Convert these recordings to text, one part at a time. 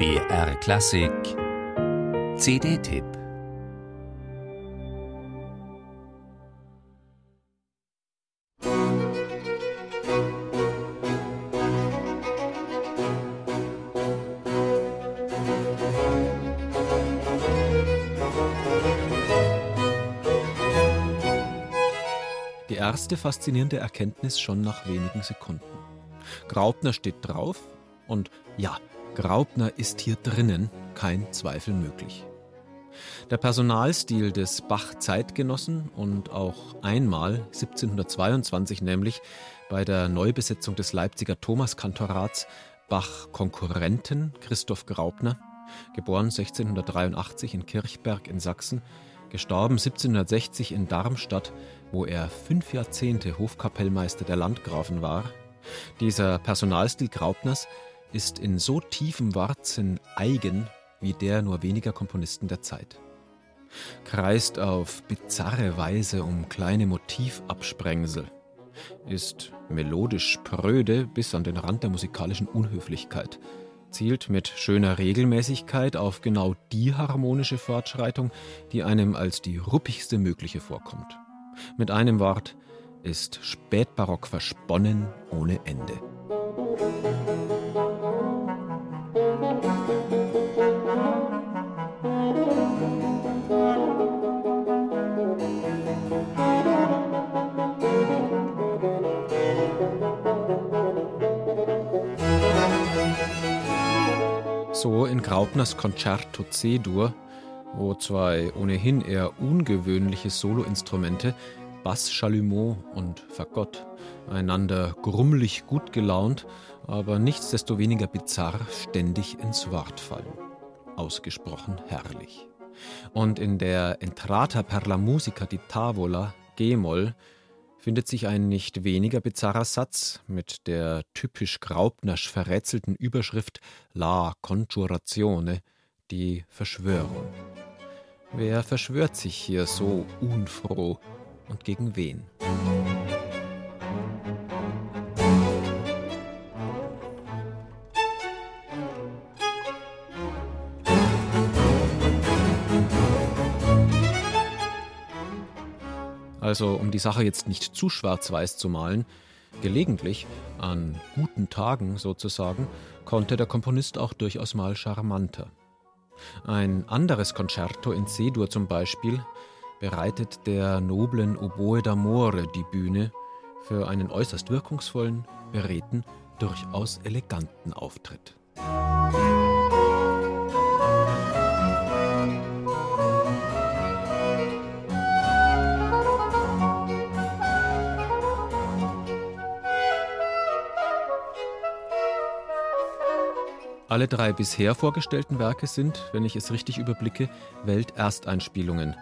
BR Klassik CD-Tipp Die erste faszinierende Erkenntnis schon nach wenigen Sekunden. Graupner steht drauf und ja, Graupner ist hier drinnen, kein Zweifel möglich. Der Personalstil des Bach-Zeitgenossen und auch einmal 1722 nämlich bei der Neubesetzung des Leipziger Thomaskantorats Bach-Konkurrenten Christoph Graupner, geboren 1683 in Kirchberg in Sachsen, gestorben 1760 in Darmstadt, wo er fünf Jahrzehnte Hofkapellmeister der Landgrafen war. Dieser Personalstil Graupners ist in so tiefem Warzen eigen wie der nur weniger Komponisten der Zeit. Kreist auf bizarre Weise um kleine Motivabsprengsel, ist melodisch spröde bis an den Rand der musikalischen Unhöflichkeit, zielt mit schöner Regelmäßigkeit auf genau die harmonische Fortschreitung, die einem als die ruppigste mögliche vorkommt. Mit einem Wort ist Spätbarock versponnen ohne Ende. So in Graupners Concerto C-Dur, wo zwei ohnehin eher ungewöhnliche Soloinstrumente, Bass Chalumeau und Fagott, einander grummelig gut gelaunt, aber nichtsdestoweniger bizarr ständig ins Wort fallen. Ausgesprochen herrlich. Und in der Entrata per la musica di tavola G-Moll findet sich ein nicht weniger bizarrer Satz mit der typisch Graupnersch verrätselten Überschrift La Congiurazione, die Verschwörung. Wer verschwört sich hier so unfroh und gegen wen? Also um die Sache jetzt nicht zu schwarz-weiß zu malen, gelegentlich, an guten Tagen sozusagen, konnte der Komponist auch durchaus mal charmanter. Ein anderes Concerto in C-Dur zum Beispiel bereitet der noblen Oboe d'Amore die Bühne für einen äußerst wirkungsvollen, beredten, durchaus eleganten Auftritt. Alle drei bisher vorgestellten Werke sind, wenn ich es richtig überblicke, Weltersteinspielungen.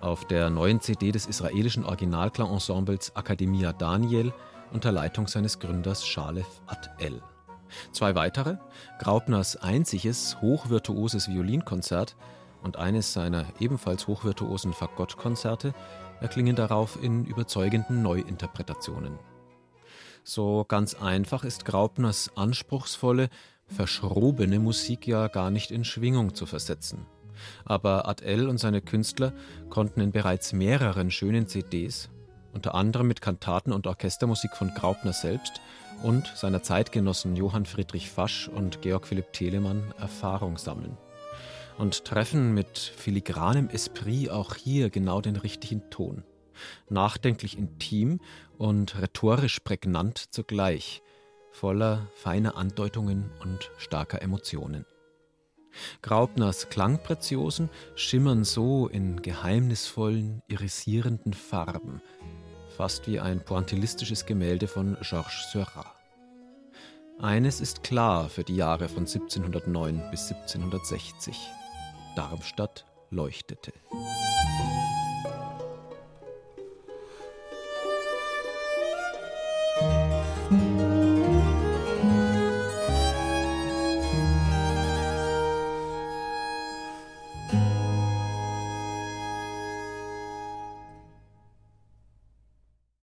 Auf der neuen CD des israelischen Originalklangensembles Academia Daniel unter Leitung seines Gründers Shalef At-El. Zwei weitere, Graupners einziges hochvirtuoses Violinkonzert und eines seiner ebenfalls hochvirtuosen Fagottkonzerte, erklingen darauf in überzeugenden Neuinterpretationen. So ganz einfach ist Graupners anspruchsvolle, verschrobene Musik ja gar nicht in Schwingung zu versetzen. Aber Adele und seine Künstler konnten in bereits mehreren schönen CDs, unter anderem mit Kantaten und Orchestermusik von Graupner selbst und seiner Zeitgenossen Johann Friedrich Fasch und Georg Philipp Telemann, Erfahrung sammeln. Und treffen mit filigranem Esprit auch hier genau den richtigen Ton. Nachdenklich intim und rhetorisch prägnant zugleich, voller feiner Andeutungen und starker Emotionen. Graupners Klangpräziosen schimmern so in geheimnisvollen, irisierenden Farben, fast wie ein pointillistisches Gemälde von Georges Seurat. Eines ist klar für die Jahre von 1709 bis 1760. Darmstadt leuchtete.